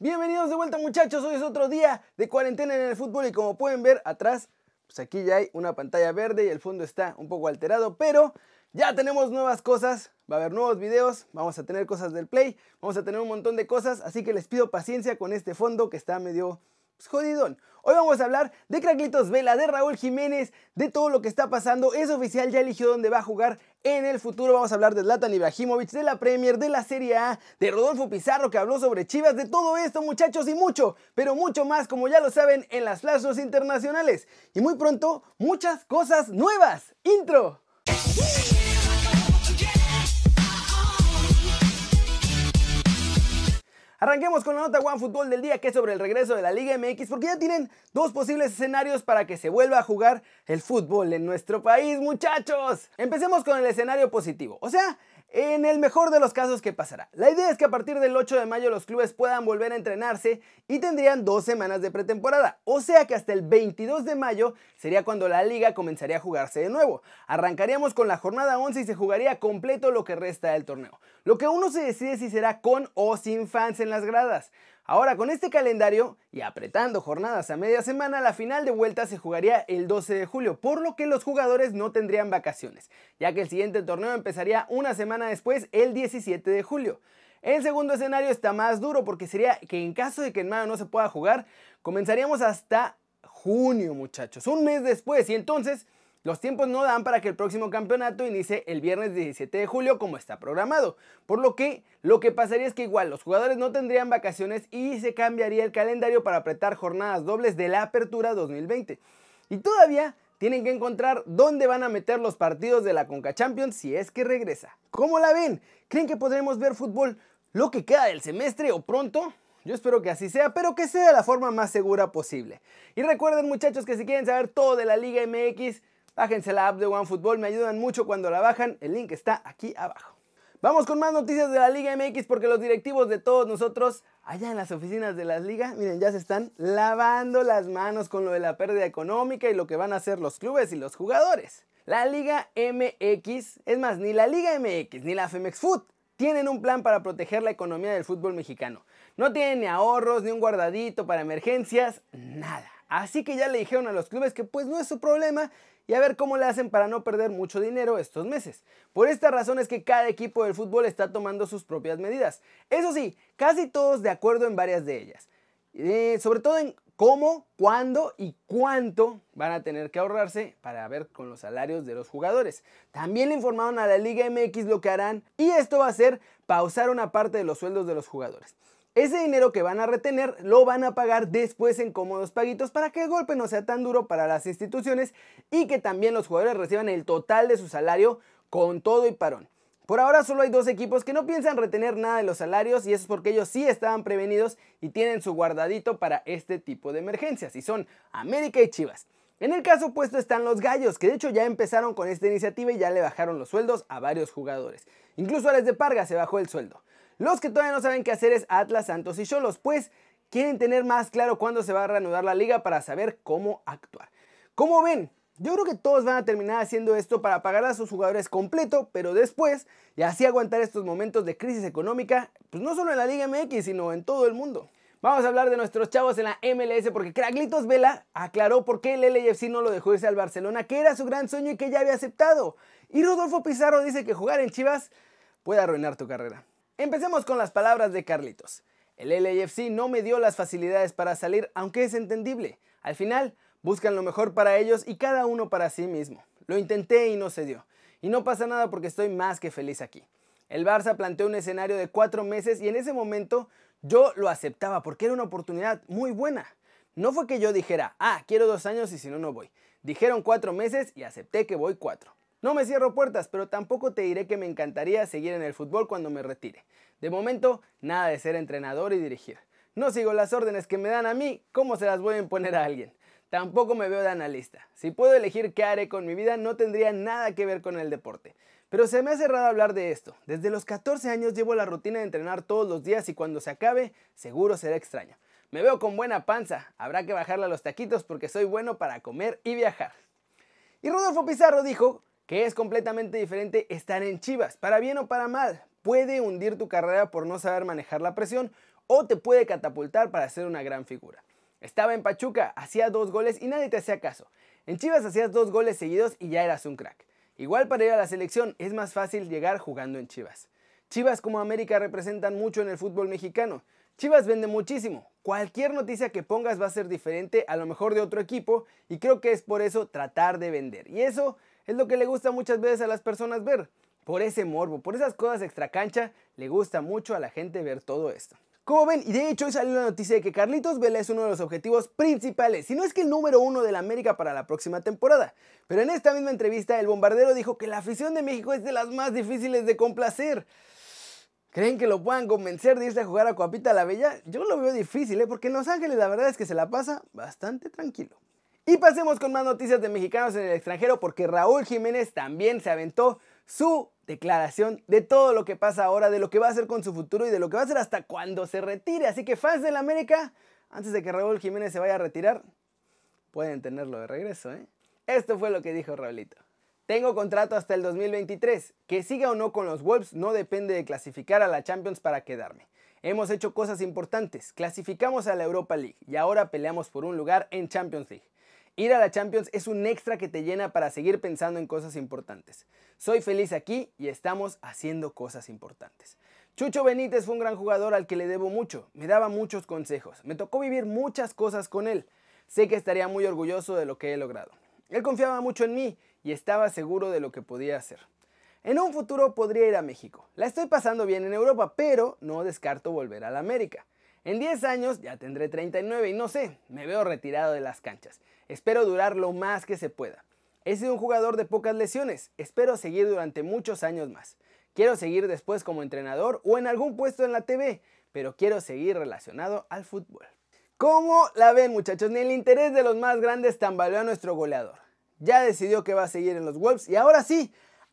Bienvenidos de vuelta muchachos, hoy es otro día de cuarentena en el fútbol y como pueden ver atrás, pues aquí ya hay una pantalla verde y el fondo está un poco alterado, pero ya tenemos nuevas cosas, va a haber nuevos videos, vamos a tener cosas del Play, vamos a tener un montón de cosas, así que les pido paciencia con este fondo que está medio pues, jodidón. Hoy vamos a hablar de Cracklitos Vela, de Raúl Jiménez, de todo lo que está pasando. Es oficial, ya eligió dónde va a jugar en el futuro. Vamos a hablar de Zlatan Ibrahimovic, de la Premier, de la Serie A, de Rodolfo Pizarro que habló sobre Chivas, de todo esto muchachos y mucho, pero mucho más como ya lo saben en las flashos internacionales. Y muy pronto, muchas cosas nuevas. Intro. Arranquemos con la nota One Fútbol del día que es sobre el regreso de la Liga MX porque ya tienen dos posibles escenarios para que se vuelva a jugar el fútbol en nuestro país muchachos. Empecemos con el escenario positivo, o sea, en el mejor de los casos, ¿qué pasará? La idea es que a partir del 8 de mayo los clubes puedan volver a entrenarse y tendrían dos semanas de pretemporada. O sea que hasta el 22 de mayo sería cuando la liga comenzaría a jugarse de nuevo. Arrancaríamos con la jornada 11 y se jugaría completo lo que resta del torneo. Lo que uno se decide si será con o sin fans en las gradas. Ahora, con este calendario y apretando jornadas a media semana, la final de vuelta se jugaría el 12 de julio, por lo que los jugadores no tendrían vacaciones, ya que el siguiente torneo empezaría una semana después, el 17 de julio. El segundo escenario está más duro porque sería que en caso de que en mayo no se pueda jugar, comenzaríamos hasta junio, muchachos, un mes después, y entonces los tiempos no dan para que el próximo campeonato inicie el viernes 17 de julio como está programado, por lo que lo que pasaría es que igual los jugadores no tendrían vacaciones y se cambiaría el calendario para apretar jornadas dobles de la apertura 2020. Y todavía tienen que encontrar dónde van a meter los partidos de la Conca Champions si es que regresa. ¿Cómo la ven? ¿Creen que podremos ver fútbol lo que queda del semestre o pronto? Yo espero que así sea, pero que sea de la forma más segura posible. Y recuerden muchachos que si quieren saber todo de la Liga MX, Bájense la app de OneFootball, me ayudan mucho cuando la bajan, el link está aquí abajo. Vamos con más noticias de la Liga MX porque los directivos de todos nosotros allá en las oficinas de las ligas, miren, ya se están lavando las manos con lo de la pérdida económica y lo que van a hacer los clubes y los jugadores. La Liga MX, es más, ni la Liga MX ni la Femex Food tienen un plan para proteger la economía del fútbol mexicano. No tienen ni ahorros, ni un guardadito para emergencias, nada. Así que ya le dijeron a los clubes que pues no es su problema y a ver cómo le hacen para no perder mucho dinero estos meses. Por esta razón es que cada equipo del fútbol está tomando sus propias medidas. Eso sí, casi todos de acuerdo en varias de ellas. Eh, sobre todo en cómo, cuándo y cuánto van a tener que ahorrarse para ver con los salarios de los jugadores. También le informaron a la Liga MX lo que harán y esto va a ser pausar una parte de los sueldos de los jugadores. Ese dinero que van a retener lo van a pagar después en cómodos paguitos para que el golpe no sea tan duro para las instituciones y que también los jugadores reciban el total de su salario con todo y parón. Por ahora solo hay dos equipos que no piensan retener nada de los salarios y eso es porque ellos sí estaban prevenidos y tienen su guardadito para este tipo de emergencias y son América y Chivas. En el caso opuesto están los Gallos, que de hecho ya empezaron con esta iniciativa y ya le bajaron los sueldos a varios jugadores. Incluso a Les de Parga se bajó el sueldo. Los que todavía no saben qué hacer es Atlas, Santos y Cholos, pues quieren tener más claro cuándo se va a reanudar la liga para saber cómo actuar. ¿Cómo ven? Yo creo que todos van a terminar haciendo esto para pagar a sus jugadores completo, pero después, y así aguantar estos momentos de crisis económica, pues no solo en la Liga MX, sino en todo el mundo. Vamos a hablar de nuestros chavos en la MLS porque Craglitos Vela aclaró por qué el LAFC no lo dejó irse al Barcelona, que era su gran sueño y que ya había aceptado. Y Rodolfo Pizarro dice que jugar en Chivas puede arruinar tu carrera. Empecemos con las palabras de Carlitos. El LAFC no me dio las facilidades para salir, aunque es entendible. Al final, buscan lo mejor para ellos y cada uno para sí mismo. Lo intenté y no se dio. Y no pasa nada porque estoy más que feliz aquí. El Barça planteó un escenario de cuatro meses y en ese momento yo lo aceptaba porque era una oportunidad muy buena. No fue que yo dijera, ah, quiero dos años y si no, no voy. Dijeron cuatro meses y acepté que voy cuatro. No me cierro puertas, pero tampoco te diré que me encantaría seguir en el fútbol cuando me retire. De momento, nada de ser entrenador y dirigir. No sigo las órdenes que me dan a mí, ¿cómo se las voy a imponer a alguien? Tampoco me veo de analista. Si puedo elegir qué haré con mi vida, no tendría nada que ver con el deporte. Pero se me ha cerrado hablar de esto. Desde los 14 años llevo la rutina de entrenar todos los días y cuando se acabe, seguro será extraño. Me veo con buena panza, habrá que bajarle a los taquitos porque soy bueno para comer y viajar. Y Rodolfo Pizarro dijo que es completamente diferente estar en Chivas, para bien o para mal. Puede hundir tu carrera por no saber manejar la presión o te puede catapultar para ser una gran figura. Estaba en Pachuca, hacía dos goles y nadie te hacía caso. En Chivas hacías dos goles seguidos y ya eras un crack. Igual para ir a la selección es más fácil llegar jugando en Chivas. Chivas como América representan mucho en el fútbol mexicano. Chivas vende muchísimo. Cualquier noticia que pongas va a ser diferente a lo mejor de otro equipo y creo que es por eso tratar de vender. Y eso es lo que le gusta muchas veces a las personas ver. Por ese morbo, por esas cosas extra cancha, le gusta mucho a la gente ver todo esto. Como ven, y de hecho hoy salió la noticia de que Carlitos Vela es uno de los objetivos principales, si no es que el número uno de la América para la próxima temporada. Pero en esta misma entrevista, el bombardero dijo que la afición de México es de las más difíciles de complacer. ¿Creen que lo puedan convencer de irse a jugar a Coapita la Bella? Yo lo veo difícil, ¿eh? porque en Los Ángeles la verdad es que se la pasa bastante tranquilo. Y pasemos con más noticias de mexicanos en el extranjero porque Raúl Jiménez también se aventó su declaración de todo lo que pasa ahora, de lo que va a hacer con su futuro y de lo que va a hacer hasta cuando se retire. Así que fans del América, antes de que Raúl Jiménez se vaya a retirar, pueden tenerlo de regreso. ¿eh? Esto fue lo que dijo Raulito. Tengo contrato hasta el 2023. Que siga o no con los Wolves no depende de clasificar a la Champions para quedarme. Hemos hecho cosas importantes. Clasificamos a la Europa League y ahora peleamos por un lugar en Champions League. Ir a la Champions es un extra que te llena para seguir pensando en cosas importantes. Soy feliz aquí y estamos haciendo cosas importantes. Chucho Benítez fue un gran jugador al que le debo mucho. Me daba muchos consejos. Me tocó vivir muchas cosas con él. Sé que estaría muy orgulloso de lo que he logrado. Él confiaba mucho en mí y estaba seguro de lo que podía hacer. En un futuro podría ir a México. La estoy pasando bien en Europa, pero no descarto volver a la América. En 10 años ya tendré 39 y no sé, me veo retirado de las canchas. Espero durar lo más que se pueda. He sido un jugador de pocas lesiones, espero seguir durante muchos años más. Quiero seguir después como entrenador o en algún puesto en la TV, pero quiero seguir relacionado al fútbol. ¿Cómo la ven muchachos? Ni el interés de los más grandes tambaleó a nuestro goleador. Ya decidió que va a seguir en los Wolves y ahora sí,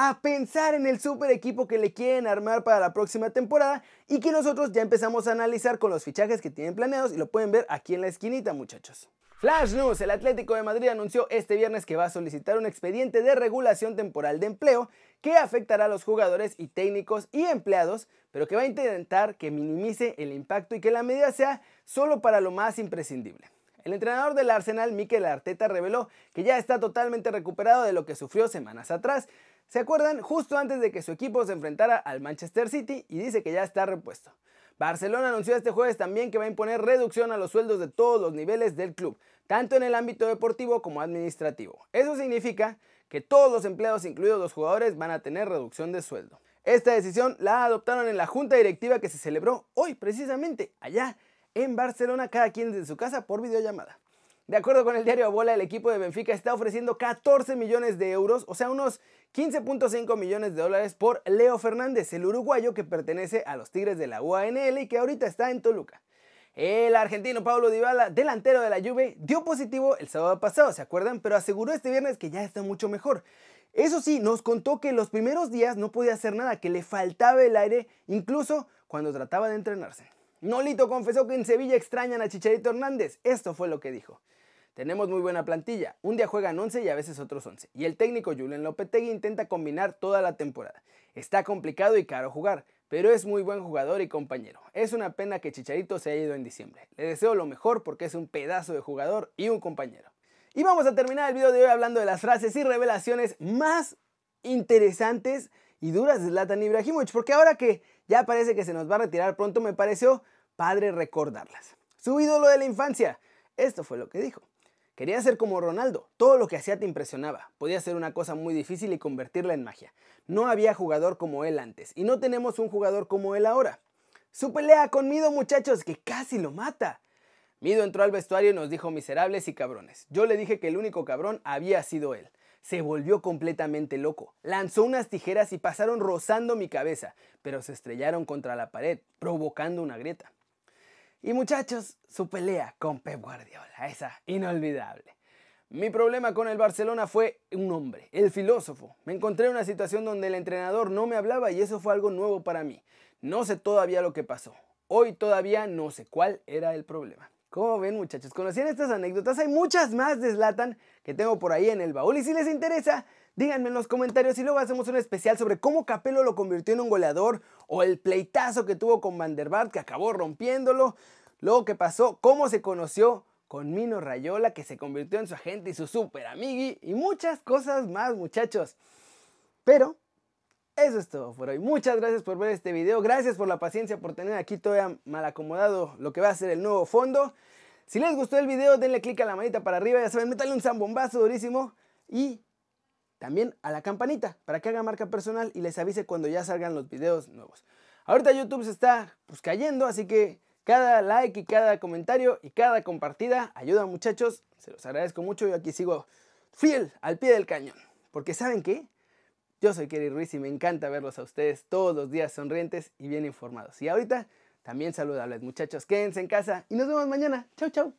a pensar en el super equipo que le quieren armar para la próxima temporada y que nosotros ya empezamos a analizar con los fichajes que tienen planeados y lo pueden ver aquí en la esquinita muchachos. Flash News, el Atlético de Madrid anunció este viernes que va a solicitar un expediente de regulación temporal de empleo que afectará a los jugadores y técnicos y empleados, pero que va a intentar que minimice el impacto y que la medida sea solo para lo más imprescindible. El entrenador del Arsenal, Mikel Arteta, reveló que ya está totalmente recuperado de lo que sufrió semanas atrás ¿Se acuerdan? Justo antes de que su equipo se enfrentara al Manchester City y dice que ya está repuesto. Barcelona anunció este jueves también que va a imponer reducción a los sueldos de todos los niveles del club, tanto en el ámbito deportivo como administrativo. Eso significa que todos los empleados, incluidos los jugadores, van a tener reducción de sueldo. Esta decisión la adoptaron en la junta directiva que se celebró hoy precisamente allá en Barcelona, cada quien desde su casa por videollamada. De acuerdo con el diario Bola, el equipo de Benfica está ofreciendo 14 millones de euros, o sea, unos 15.5 millones de dólares por Leo Fernández, el uruguayo que pertenece a los Tigres de la UANL y que ahorita está en Toluca. El argentino Pablo Dybala, delantero de la Juve, dio positivo el sábado pasado, ¿se acuerdan? Pero aseguró este viernes que ya está mucho mejor. Eso sí, nos contó que los primeros días no podía hacer nada, que le faltaba el aire, incluso cuando trataba de entrenarse. Nolito confesó que en Sevilla extrañan a Chicharito Hernández. Esto fue lo que dijo. Tenemos muy buena plantilla. Un día juegan 11 y a veces otros 11. Y el técnico Julen Lopetegui intenta combinar toda la temporada. Está complicado y caro jugar, pero es muy buen jugador y compañero. Es una pena que Chicharito se haya ido en diciembre. Le deseo lo mejor porque es un pedazo de jugador y un compañero. Y vamos a terminar el video de hoy hablando de las frases y revelaciones más interesantes y duras de Zlatan Ibrahimovic, porque ahora que ya parece que se nos va a retirar pronto, me pareció padre recordarlas. Su ídolo de la infancia, esto fue lo que dijo. Quería ser como Ronaldo, todo lo que hacía te impresionaba, podía ser una cosa muy difícil y convertirla en magia. No había jugador como él antes y no tenemos un jugador como él ahora. Su pelea con Mido muchachos, que casi lo mata. Mido entró al vestuario y nos dijo miserables y cabrones. Yo le dije que el único cabrón había sido él. Se volvió completamente loco. Lanzó unas tijeras y pasaron rozando mi cabeza, pero se estrellaron contra la pared, provocando una grieta. Y muchachos, su pelea con Pep Guardiola, esa inolvidable. Mi problema con el Barcelona fue un hombre, el filósofo. Me encontré en una situación donde el entrenador no me hablaba y eso fue algo nuevo para mí. No sé todavía lo que pasó. Hoy todavía no sé cuál era el problema. ¿Cómo ven muchachos? ¿Conocían estas anécdotas? Hay muchas más de Zlatan que tengo por ahí en el baúl y si les interesa, díganme en los comentarios y luego hacemos un especial sobre cómo Capello lo convirtió en un goleador o el pleitazo que tuvo con Van que acabó rompiéndolo, luego qué pasó, cómo se conoció con Mino Rayola que se convirtió en su agente y su super amigui y muchas cosas más muchachos. Pero eso es todo por hoy. Muchas gracias por ver este video. Gracias por la paciencia, por tener aquí todavía mal acomodado lo que va a ser el nuevo fondo. Si les gustó el video, denle click a la manita para arriba. Ya saben, métanle un zambombazo durísimo. Y también a la campanita para que haga marca personal y les avise cuando ya salgan los videos nuevos. Ahorita YouTube se está pues, cayendo, así que cada like y cada comentario y cada compartida ayuda muchachos. Se los agradezco mucho. Yo aquí sigo fiel al pie del cañón. Porque ¿saben qué? Yo soy Kerry Ruiz y me encanta verlos a ustedes todos los días sonrientes y bien informados. Y ahorita también saludables muchachos, quédense en casa y nos vemos mañana. Chau, chau.